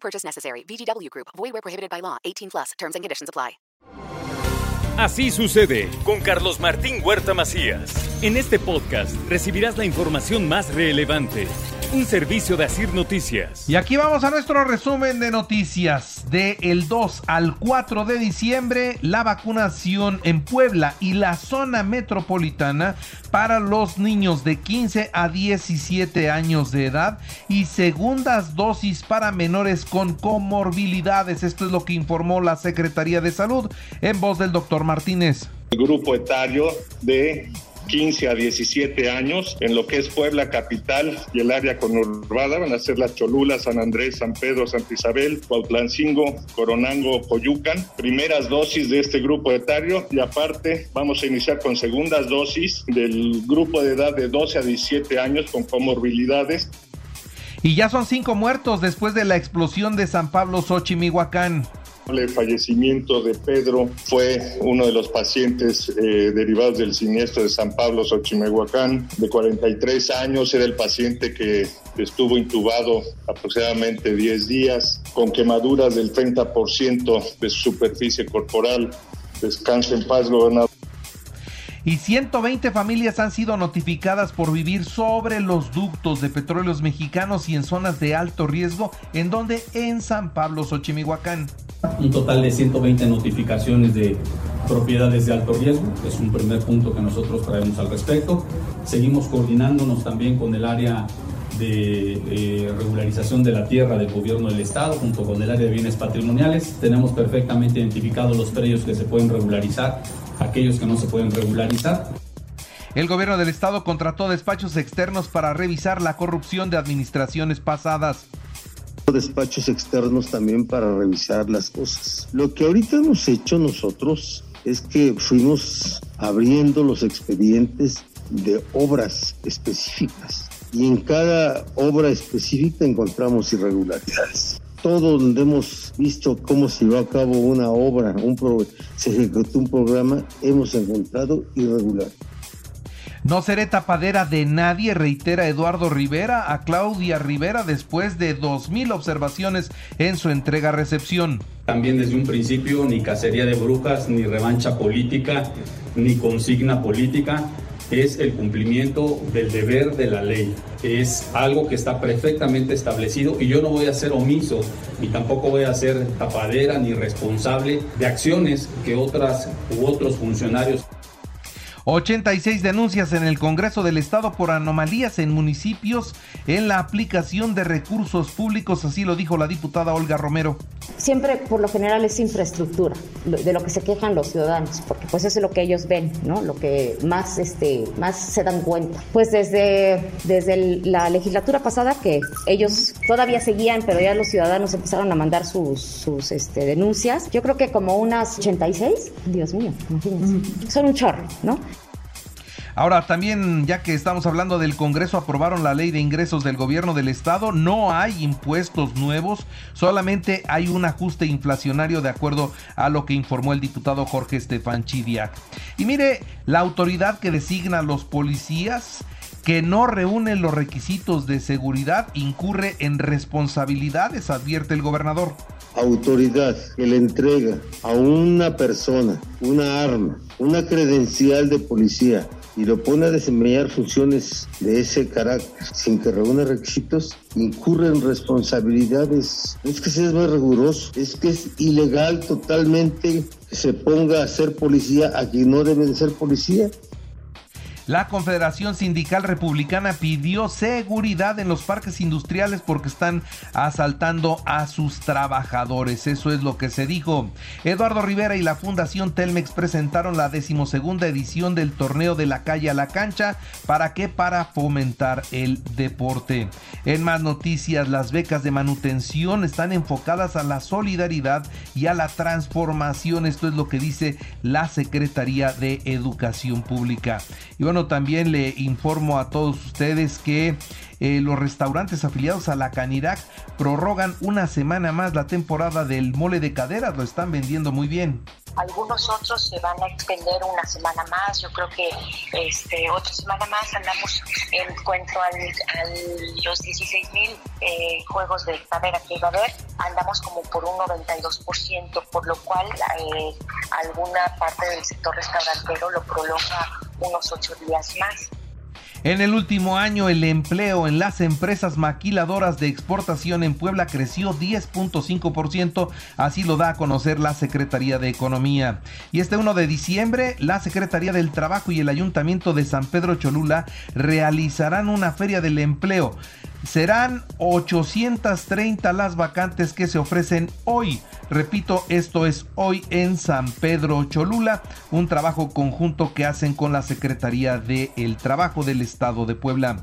Purchase necessary. VGW Group. Void where prohibited by law. 18 plus. Terms and conditions apply. Así sucede con Carlos Martín Huerta Macías. En este podcast recibirás la información más relevante. Un servicio de Asir Noticias. Y aquí vamos a nuestro resumen de noticias. De el 2 al 4 de diciembre, la vacunación en Puebla y la zona metropolitana para los niños de 15 a 17 años de edad y segundas dosis para menores con comorbilidades. Esto es lo que informó la Secretaría de Salud en voz del doctor Martínez. El grupo etario de 15 a 17 años en lo que es Puebla capital y el área conurbada van a ser las Cholula, San Andrés, San Pedro, Santa Isabel, Cuautlancingo, Coronango, Coyucan. Primeras dosis de este grupo etario y aparte vamos a iniciar con segundas dosis del grupo de edad de 12 a 17 años con comorbilidades. Y ya son cinco muertos después de la explosión de San Pablo Xochimihuacán. El fallecimiento de Pedro fue uno de los pacientes eh, derivados del siniestro de San Pablo Xochimehuacán, de 43 años, era el paciente que estuvo intubado aproximadamente 10 días, con quemaduras del 30% de su superficie corporal. Descanse en paz, gobernador y 120 familias han sido notificadas por vivir sobre los ductos de petróleos mexicanos y en zonas de alto riesgo, en donde en San Pablo, Xochimihuacán. Un total de 120 notificaciones de propiedades de alto riesgo, es un primer punto que nosotros traemos al respecto. Seguimos coordinándonos también con el área de eh, regularización de la tierra del gobierno del estado junto con el área de bienes patrimoniales. Tenemos perfectamente identificados los predios que se pueden regularizar aquellos que no se pueden regularizar. El gobierno del estado contrató despachos externos para revisar la corrupción de administraciones pasadas. Despachos externos también para revisar las cosas. Lo que ahorita hemos hecho nosotros es que fuimos abriendo los expedientes de obras específicas y en cada obra específica encontramos irregularidades todo donde hemos visto cómo se llevó a cabo una obra, un se ejecutó un programa, hemos encontrado irregular. No seré tapadera de nadie, reitera Eduardo Rivera a Claudia Rivera después de 2.000 observaciones en su entrega-recepción. También desde un principio ni cacería de brujas, ni revancha política, ni consigna política es el cumplimiento del deber de la ley. Es algo que está perfectamente establecido y yo no voy a ser omiso ni tampoco voy a ser tapadera ni responsable de acciones que otras u otros funcionarios 86 denuncias en el Congreso del Estado por anomalías en municipios en la aplicación de recursos públicos, así lo dijo la diputada Olga Romero. Siempre, por lo general, es infraestructura, de lo que se quejan los ciudadanos, porque pues eso es lo que ellos ven, ¿no? Lo que más, este, más se dan cuenta. Pues desde, desde la legislatura pasada, que ellos todavía seguían, pero ya los ciudadanos empezaron a mandar sus, sus este, denuncias, yo creo que como unas 86, Dios mío, imagínense, son un chorro, ¿no? Ahora también, ya que estamos hablando del Congreso, aprobaron la ley de ingresos del gobierno del estado. No hay impuestos nuevos, solamente hay un ajuste inflacionario de acuerdo a lo que informó el diputado Jorge Estefan Chidiac. Y mire, la autoridad que designa a los policías que no reúnen los requisitos de seguridad incurre en responsabilidades, advierte el gobernador. Autoridad que le entrega a una persona una arma, una credencial de policía y lo pone a desempeñar funciones de ese carácter sin que reúna requisitos, incurre en responsabilidades. Es que se es más riguroso, es que es ilegal totalmente que se ponga a ser policía a quien no debe de ser policía. La Confederación Sindical Republicana pidió seguridad en los parques industriales porque están asaltando a sus trabajadores. Eso es lo que se dijo. Eduardo Rivera y la Fundación Telmex presentaron la decimosegunda edición del torneo de la calle a la cancha. ¿Para qué? Para fomentar el deporte. En más noticias, las becas de manutención están enfocadas a la solidaridad y a la transformación. Esto es lo que dice la Secretaría de Educación Pública. Y bueno, también le informo a todos ustedes que eh, los restaurantes afiliados a la Canirac prorrogan una semana más la temporada del mole de caderas, lo están vendiendo muy bien. Algunos otros se van a extender una semana más, yo creo que este, otra semana más andamos en cuanto a los 16 mil eh, juegos de cadera que iba a haber, andamos como por un 92%, por lo cual eh, alguna parte del sector restaurantero lo prolonga unos ocho días más. En el último año, el empleo en las empresas maquiladoras de exportación en Puebla creció 10.5%, así lo da a conocer la Secretaría de Economía. Y este 1 de diciembre, la Secretaría del Trabajo y el Ayuntamiento de San Pedro Cholula realizarán una feria del empleo. Serán 830 las vacantes que se ofrecen hoy. Repito, esto es hoy en San Pedro Cholula, un trabajo conjunto que hacen con la Secretaría del Trabajo del Estado de Puebla.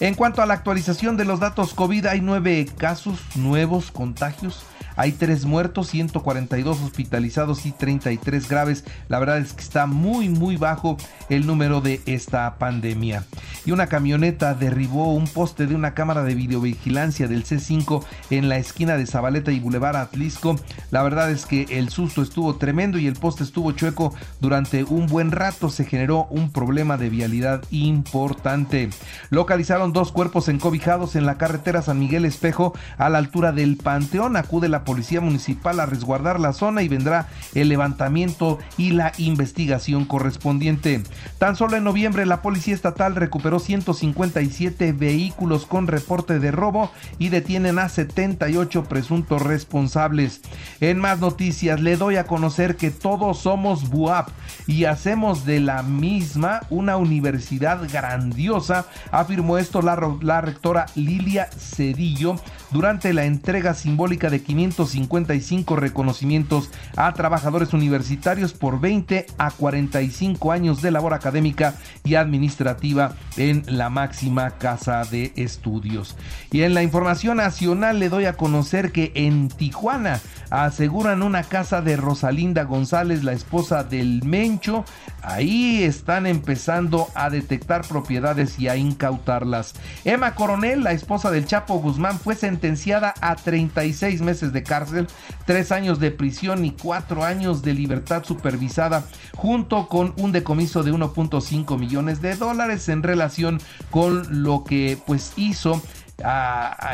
En cuanto a la actualización de los datos COVID, hay nueve casos nuevos contagios hay tres muertos, 142 hospitalizados y 33 graves. La verdad es que está muy, muy bajo el número de esta pandemia. Y una camioneta derribó un poste de una cámara de videovigilancia del C5 en la esquina de Zabaleta y Boulevard Atlisco. La verdad es que el susto estuvo tremendo y el poste estuvo chueco durante un buen rato. Se generó un problema de vialidad importante. Localizaron dos cuerpos encobijados en la carretera San Miguel Espejo a la altura del Panteón. Acude la Policía Municipal a resguardar la zona y vendrá el levantamiento y la investigación correspondiente. Tan solo en noviembre la Policía Estatal recuperó 157 vehículos con reporte de robo y detienen a 78 presuntos responsables. En más noticias le doy a conocer que todos somos BUAP y hacemos de la misma una universidad grandiosa, afirmó esto la, la rectora Lilia Cedillo durante la entrega simbólica de 555 reconocimientos a trabajadores universitarios por 20 a 45 años de labor académica y administrativa en la máxima casa de estudios. Y en la información nacional le doy a conocer que en Tijuana aseguran una casa de Rosalinda González, la esposa del Mencho. Ahí están empezando a detectar propiedades y a incautarlas. Emma Coronel, la esposa del Chapo Guzmán, fue sentenciada a 36 meses de cárcel, 3 años de prisión y 4 años de libertad supervisada, junto con un decomiso de 1.5 millones de dólares en relación con lo que pues hizo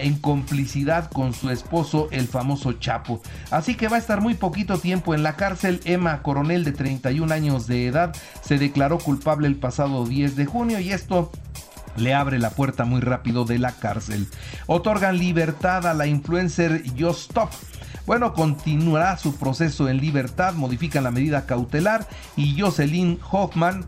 en complicidad con su esposo, el famoso Chapo. Así que va a estar muy poquito tiempo en la cárcel. Emma Coronel, de 31 años de edad, se declaró culpable el pasado 10 de junio y esto le abre la puerta muy rápido de la cárcel. Otorgan libertad a la influencer Stop. Bueno, continuará su proceso en libertad, modifican la medida cautelar y Jocelyn Hoffman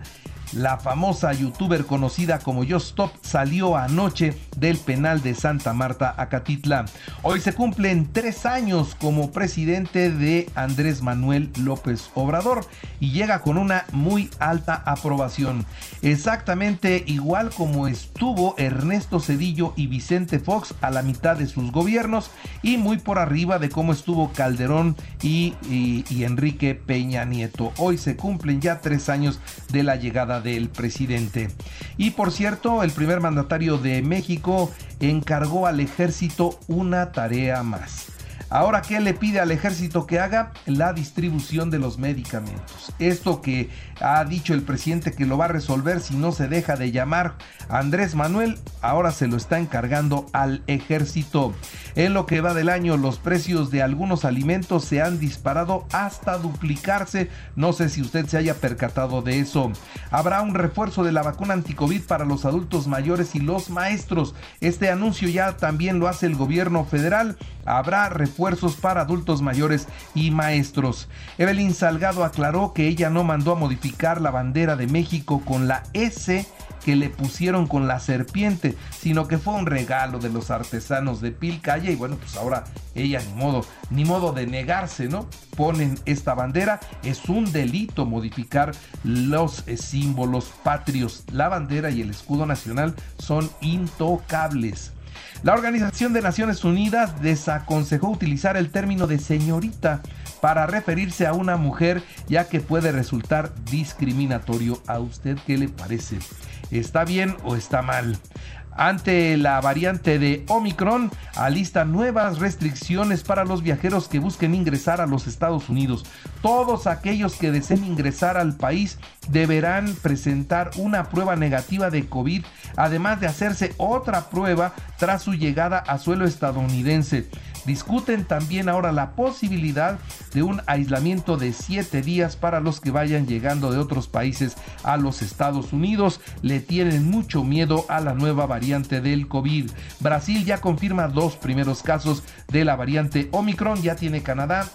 la famosa youtuber conocida como Yo Stop salió anoche del penal de Santa Marta, Acatitla. Hoy se cumplen tres años como presidente de Andrés Manuel López Obrador y llega con una muy alta aprobación. Exactamente igual como estuvo Ernesto Cedillo y Vicente Fox a la mitad de sus gobiernos y muy por arriba de cómo estuvo Calderón y, y Enrique Peña Nieto. Hoy se cumplen ya tres años de la llegada del presidente. Y por cierto, el primer mandatario de México encargó al ejército una tarea más. Ahora, ¿qué le pide al ejército que haga? La distribución de los medicamentos. Esto que ha dicho el presidente que lo va a resolver si no se deja de llamar Andrés Manuel, ahora se lo está encargando al ejército. En lo que va del año, los precios de algunos alimentos se han disparado hasta duplicarse. No sé si usted se haya percatado de eso. Habrá un refuerzo de la vacuna anticovid para los adultos mayores y los maestros. Este anuncio ya también lo hace el gobierno federal. Habrá refuerzo para adultos mayores y maestros. Evelyn Salgado aclaró que ella no mandó a modificar la bandera de México con la S que le pusieron con la serpiente, sino que fue un regalo de los artesanos de Pilcaya y bueno, pues ahora ella ni modo, ni modo de negarse, ¿no? Ponen esta bandera, es un delito modificar los eh, símbolos patrios. La bandera y el escudo nacional son intocables. La Organización de Naciones Unidas desaconsejó utilizar el término de señorita para referirse a una mujer ya que puede resultar discriminatorio. ¿A usted qué le parece? ¿Está bien o está mal? Ante la variante de Omicron, alista nuevas restricciones para los viajeros que busquen ingresar a los Estados Unidos. Todos aquellos que deseen ingresar al país deberán presentar una prueba negativa de COVID, además de hacerse otra prueba tras su llegada a suelo estadounidense. Discuten también ahora la posibilidad de un aislamiento de siete días para los que vayan llegando de otros países a los Estados Unidos. Le tienen mucho miedo a la nueva variante del COVID. Brasil ya confirma dos primeros casos de la variante Omicron, ya tiene Canadá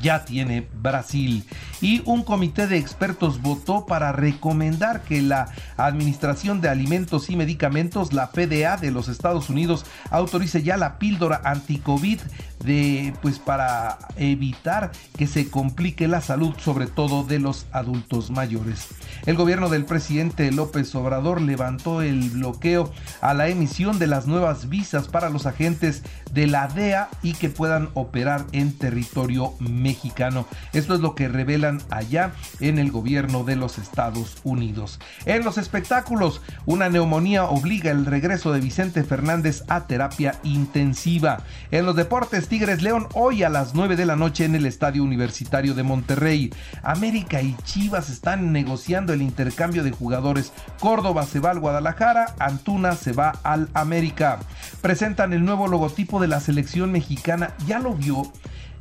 ya tiene Brasil. Y un comité de expertos votó para recomendar que la Administración de Alimentos y Medicamentos, la FDA de los Estados Unidos, autorice ya la píldora anti-COVID de pues para evitar que se complique la salud sobre todo de los adultos mayores. El gobierno del presidente López Obrador levantó el bloqueo a la emisión de las nuevas visas para los agentes de la DEA y que puedan operar en territorio mexicano. Esto es lo que revelan allá en el gobierno de los Estados Unidos. En los espectáculos, una neumonía obliga el regreso de Vicente Fernández a terapia intensiva. En los deportes, Tigres León hoy a las 9 de la noche en el Estadio Universitario de Monterrey. América y Chivas están negociando el intercambio de jugadores. Córdoba se va al Guadalajara, Antuna se va al América. Presentan el nuevo logotipo de la selección mexicana. ¿Ya lo vio?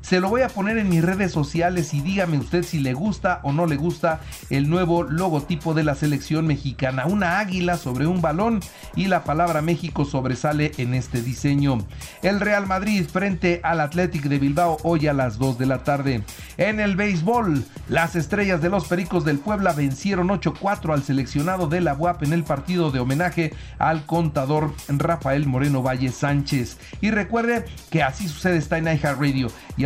Se lo voy a poner en mis redes sociales y dígame usted si le gusta o no le gusta el nuevo logotipo de la selección mexicana. Una águila sobre un balón y la palabra México sobresale en este diseño. El Real Madrid frente al Athletic de Bilbao hoy a las 2 de la tarde. En el béisbol, las estrellas de los Pericos del Puebla vencieron 8-4 al seleccionado de la UAP en el partido de homenaje al contador Rafael Moreno Valle Sánchez. Y recuerde que así sucede está en Radio y